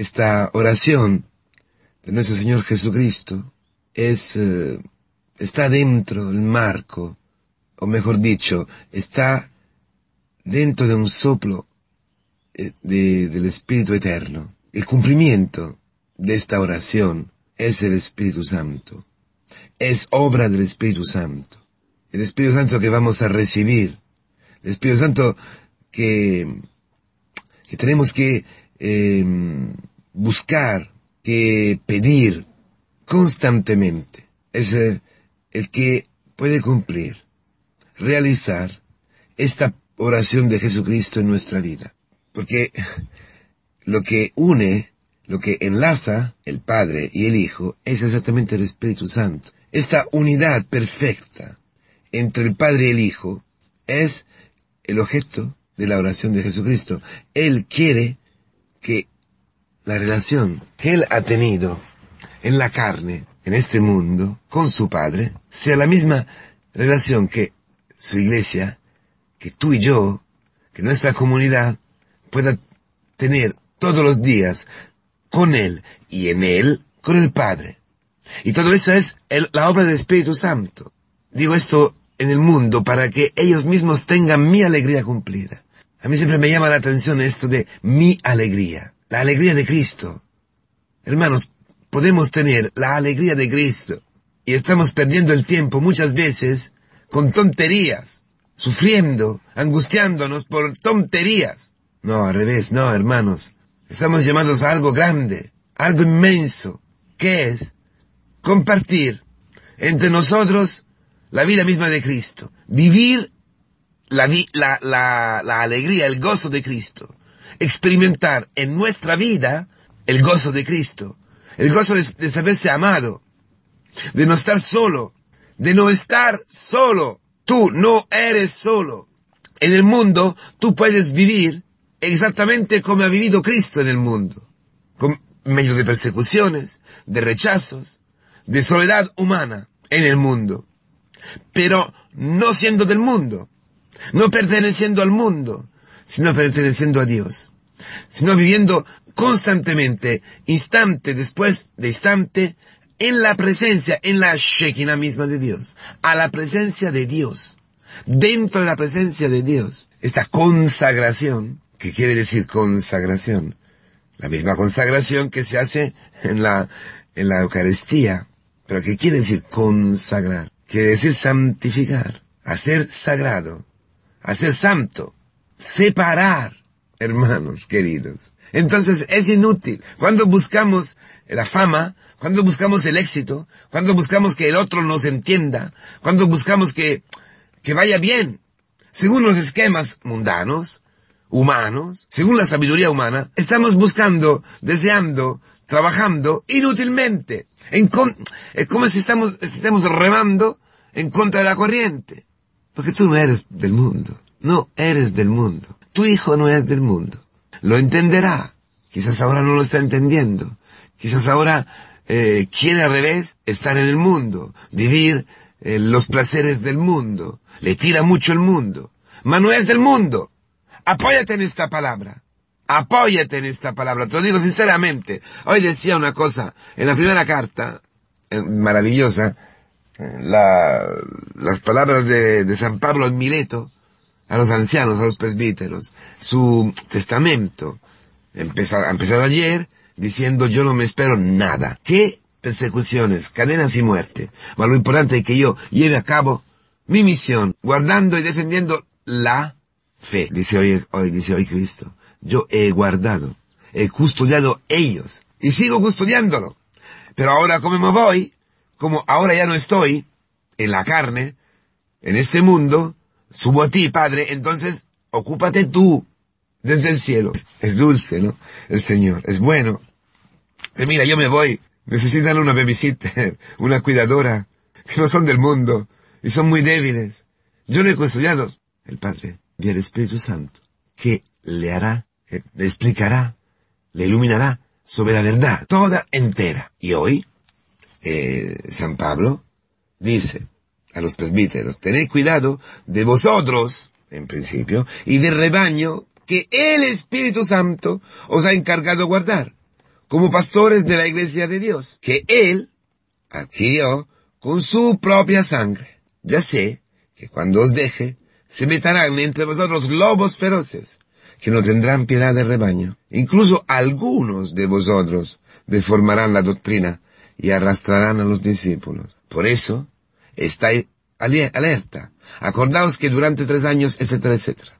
esta oración de nuestro Señor Jesucristo es, eh, está dentro del marco, o mejor dicho, está dentro de un soplo eh, del Espíritu Eterno. El cumplimiento de esta oración es el Espíritu Santo. Es obra del Espíritu Santo. El Espíritu Santo que vamos a recibir. El Espíritu Santo que, que tenemos que eh, buscar, que pedir constantemente. Es el, el que puede cumplir, realizar esta oración de Jesucristo en nuestra vida. Porque lo que une, lo que enlaza el Padre y el Hijo es exactamente el Espíritu Santo. Esta unidad perfecta entre el Padre y el Hijo es el objeto de la oración de Jesucristo. Él quiere que la relación que Él ha tenido en la carne, en este mundo, con su Padre, sea la misma relación que su iglesia, que tú y yo, que nuestra comunidad pueda tener todos los días con Él y en Él con el Padre. Y todo eso es la obra del Espíritu Santo. Digo esto en el mundo para que ellos mismos tengan mi alegría cumplida. A mí siempre me llama la atención esto de mi alegría, la alegría de Cristo. Hermanos, podemos tener la alegría de Cristo y estamos perdiendo el tiempo muchas veces con tonterías, sufriendo, angustiándonos por tonterías. No, al revés, no, hermanos. Estamos llamados a algo grande, algo inmenso, que es compartir entre nosotros la vida misma de Cristo, vivir la, la, la, la alegría, el gozo de Cristo, experimentar en nuestra vida el gozo de Cristo, el gozo de, saberse amado, de no estar solo, de no estar solo. Tú no eres solo. En el mundo tú puedes vivir exactamente como ha vivido Cristo en el mundo, con medio de persecuciones, de rechazos, de soledad humana en el mundo, pero no siendo del mundo, no perteneciendo al mundo, sino perteneciendo a Dios, sino viviendo constantemente, instante después de instante, en la presencia, en la Shekinah misma de Dios, a la presencia de Dios, dentro de la presencia de Dios. Esta consagración, que quiere decir consagración, la misma consagración que se hace en la, en la Eucaristía, pero que quiere decir consagrar, quiere decir santificar, hacer sagrado, hacer santo, separar, hermanos queridos. Entonces es inútil. Cuando buscamos la fama, cuando buscamos el éxito, cuando buscamos que el otro nos entienda, cuando buscamos que, que vaya bien, según los esquemas mundanos, humanos, según la sabiduría humana, estamos buscando, deseando, trabajando inútilmente. En es como si estamos, si estamos remando en contra de la corriente. Porque tú no eres del mundo. No eres del mundo. Tu hijo no es del mundo. Lo entenderá. Quizás ahora no lo está entendiendo. Quizás ahora eh, quiere al revés estar en el mundo, vivir eh, los placeres del mundo. Le tira mucho el mundo. Mas no es del mundo. Apóyate en esta palabra. Apóyate en esta palabra. Te lo digo sinceramente. Hoy decía una cosa en la primera carta, eh, maravillosa, la, las palabras de San Pablo en Mileto, a los ancianos, a los presbíteros, su testamento, empezó, empezado ayer diciendo yo no me espero nada. ¿Qué? Persecuciones, cadenas y muerte. Pero lo importante es que yo lleve a cabo mi misión, guardando y defendiendo la fe. Dice hoy, hoy, dice hoy Cristo. Yo he guardado, he custodiado ellos y sigo custodiándolo. Pero ahora como me voy, como ahora ya no estoy en la carne, en este mundo, subo a ti, Padre, entonces ocúpate tú desde el cielo. Es dulce, ¿no? El Señor, es bueno. Pero mira, yo me voy, necesitan una babysitter, una cuidadora, que no son del mundo, y son muy débiles. Yo le he custodiado el Padre y el Espíritu Santo, que le hará, le explicará, le iluminará sobre la verdad, toda entera. Y hoy, eh, San Pablo dice a los presbíteros, tened cuidado de vosotros, en principio, y del rebaño que el Espíritu Santo os ha encargado guardar. como pastores de la iglesia de Dios, que Él adquirió con su propia sangre. Ya sé que cuando os deje, se meterán entre vosotros lobos feroces, que no tendrán piedad de rebaño. Incluso algunos de vosotros deformarán la doctrina y arrastrarán a los discípulos. Por eso, estáis alerta. Acordaos que durante tres años, etcétera, etcétera.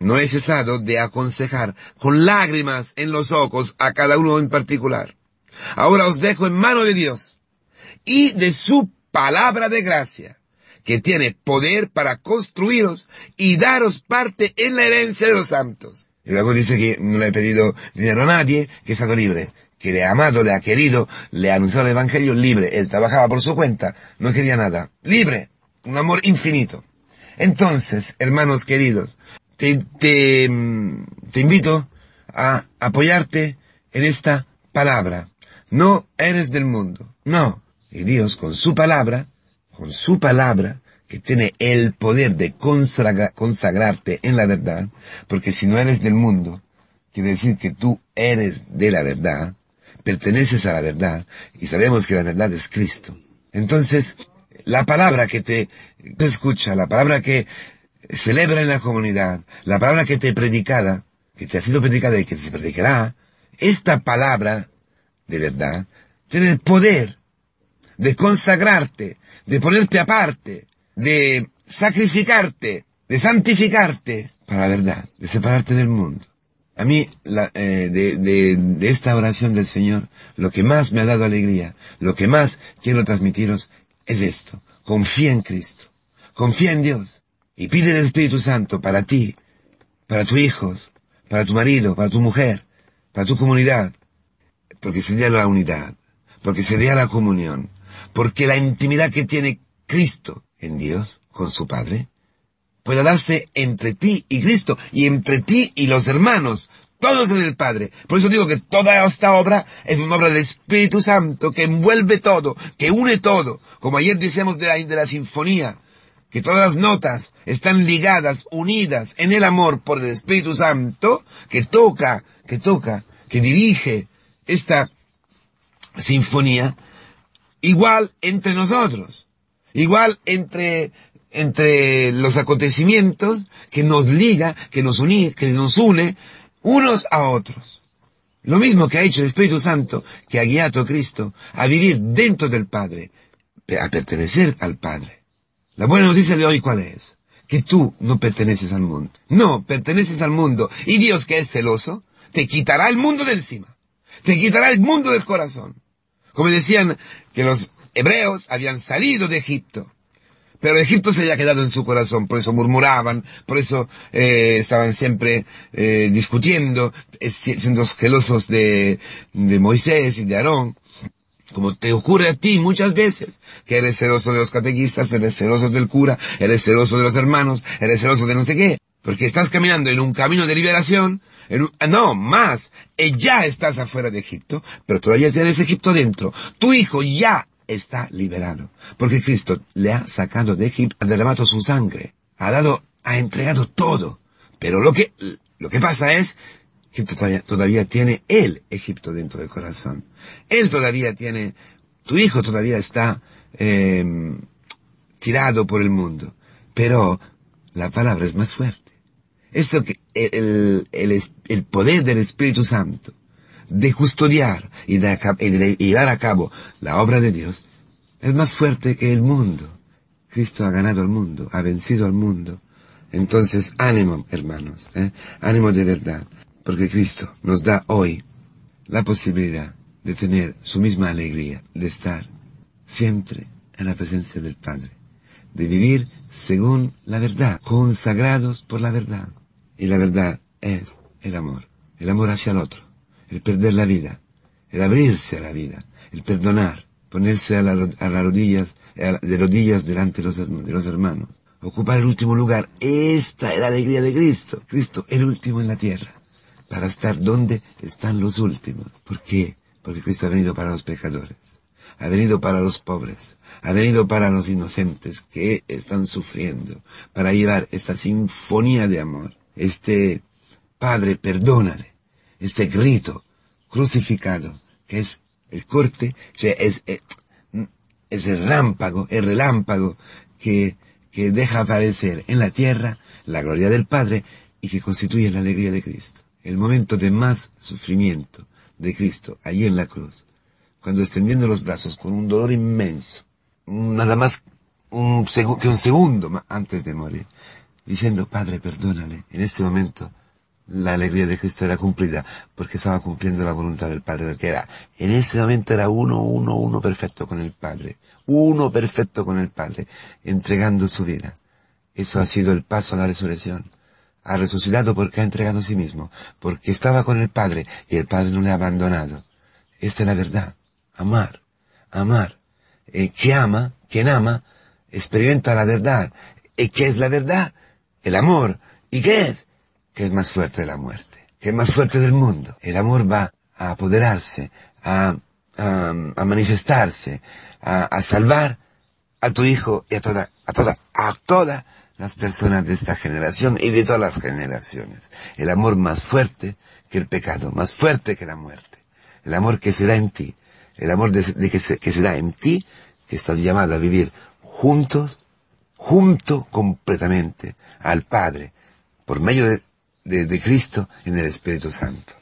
No he cesado de aconsejar con lágrimas en los ojos a cada uno en particular. Ahora os dejo en mano de Dios y de su palabra de gracia, que tiene poder para construiros y daros parte en la herencia de los santos. Y luego dice que no le he pedido dinero a nadie, que he libre, que le ha amado, le ha querido, le ha anunciado el Evangelio libre. Él trabajaba por su cuenta, no quería nada. Libre, un amor infinito. Entonces, hermanos queridos, te, te, te invito a apoyarte en esta palabra. No eres del mundo, no. Y Dios con su palabra, con su palabra, que tiene el poder de consagrarte en la verdad, porque si no eres del mundo, quiere decir que tú eres de la verdad, perteneces a la verdad, y sabemos que la verdad es Cristo. Entonces, la palabra que te, escucha, la palabra que celebra en la comunidad, la palabra que te predicada, que te ha sido predicada y que se predicará, esta palabra de verdad tiene el poder de consagrarte, de ponerte aparte, de sacrificarte, de santificarte para la verdad, de separarte del mundo. A mí, eh, de, de, de esta oración del Señor, lo que más me ha dado alegría, lo que más quiero transmitiros es esto. Confía en Cristo. Confía en Dios. Y pide el Espíritu Santo para ti, para tus hijos, para tu marido, para tu mujer, para tu comunidad. Porque se dé la unidad. Porque se dé la comunión. Porque la intimidad que tiene Cristo en Dios, con su Padre, pueda darse entre ti y Cristo, y entre ti y los hermanos, todos en el Padre. Por eso digo que toda esta obra es una obra del Espíritu Santo que envuelve todo, que une todo. Como ayer decíamos de la, de la sinfonía, que todas las notas están ligadas, unidas en el amor por el Espíritu Santo, que toca, que toca, que dirige esta sinfonía, igual entre nosotros, igual entre entre los acontecimientos que nos liga, que nos une, que nos une unos a otros. Lo mismo que ha hecho el Espíritu Santo, que ha guiado a Cristo a vivir dentro del Padre, a pertenecer al Padre. La buena noticia de hoy cuál es? Que tú no perteneces al mundo. No, perteneces al mundo. Y Dios que es celoso, te quitará el mundo de encima. Te quitará el mundo del corazón. Como decían que los hebreos habían salido de Egipto. Pero Egipto se había quedado en su corazón, por eso murmuraban, por eso eh, estaban siempre eh, discutiendo, eh, siendo celosos de, Moisés y de Aarón como te ocurre a ti muchas veces, que eres celoso de los catequistas, eres celoso del cura, eres celoso de los hermanos, eres celoso de no sé qué, porque estás caminando en un camino de liberación, en ah, no, más, ya estás afuera de Egipto, pero todavía tienes Egipto dentro. Tu hijo ya está liberado. Porque Cristo le ha sacado de Egipto, ha derramado su sangre, ha dado, ha entregado todo. Pero lo que, lo que pasa es que todavía, todavía tiene él Egipto dentro del corazón. Él todavía tiene, tu hijo todavía está eh, tirado por el mundo. Pero la palabra es más fuerte. Eso que el, el, el poder del Espíritu Santo de custodiar y de, llevar a cabo la obra de Dios es más fuerte que el mundo. Cristo ha ganado el mundo, ha vencido al mundo. Entonces, ánimo, hermanos, ¿eh? ánimo de verdad, porque Cristo nos da hoy la posibilidad de tener su misma alegría, de estar siempre en la presencia del Padre, de vivir según la verdad, consagrados por la verdad. Y la verdad es el amor, el amor hacia el otro el perder la vida, el abrirse a la vida, el perdonar, ponerse a, las rodillas, de rodillas delante de los, de los hermanos, ocupar el último lugar. Esta es la alegría de Cristo. Cristo, el último en la tierra, para estar donde están los últimos. ¿Por qué? Porque Cristo ha venido para los pecadores, ha venido para los pobres, ha venido para los inocentes que están sufriendo, para llevar esta sinfonía de amor. Este Padre, perdónale, este grito crucificado que es el corte, es, es, es el rámpago, el relámpago que, que deja aparecer en la tierra la gloria del Padre y que constituye la alegría de Cristo. El momento de más sufrimiento de Cristo, allí en la cruz, cuando extendiendo los brazos con un dolor inmenso, nada más un que un segundo antes de morir, diciendo, Padre, perdónale, en este momento la alegría de Cristo era cumplida porque estaba cumpliendo la voluntad del Padre, porque era, en ese momento era uno, uno, uno perfecto con el Padre, uno perfecto con el Padre, entregando su vida. Eso ha sido el paso a la resurrección. Ha resucitado porque ha entregado a sí mismo, porque estaba con el Padre y el Padre no le ha abandonado. Esta es la verdad. Amar, amar. Eh, que ama, quien ama, experimenta la verdad. ¿Y qué es la verdad? El amor. ¿Y qué es? Que es más fuerte de la muerte, que es más fuerte del mundo. El amor va a apoderarse, a, manifestarse, a, salvar a tu hijo y a toda, a toda, a todas las personas de esta generación y de todas las generaciones. El amor más fuerte que el pecado, más fuerte que la muerte. El amor que se da en ti, el amor de, que, que se da en ti, que estás llamado a vivir juntos, junto completamente al Padre, por medio de, de, Cristo en el Espíritu Santo.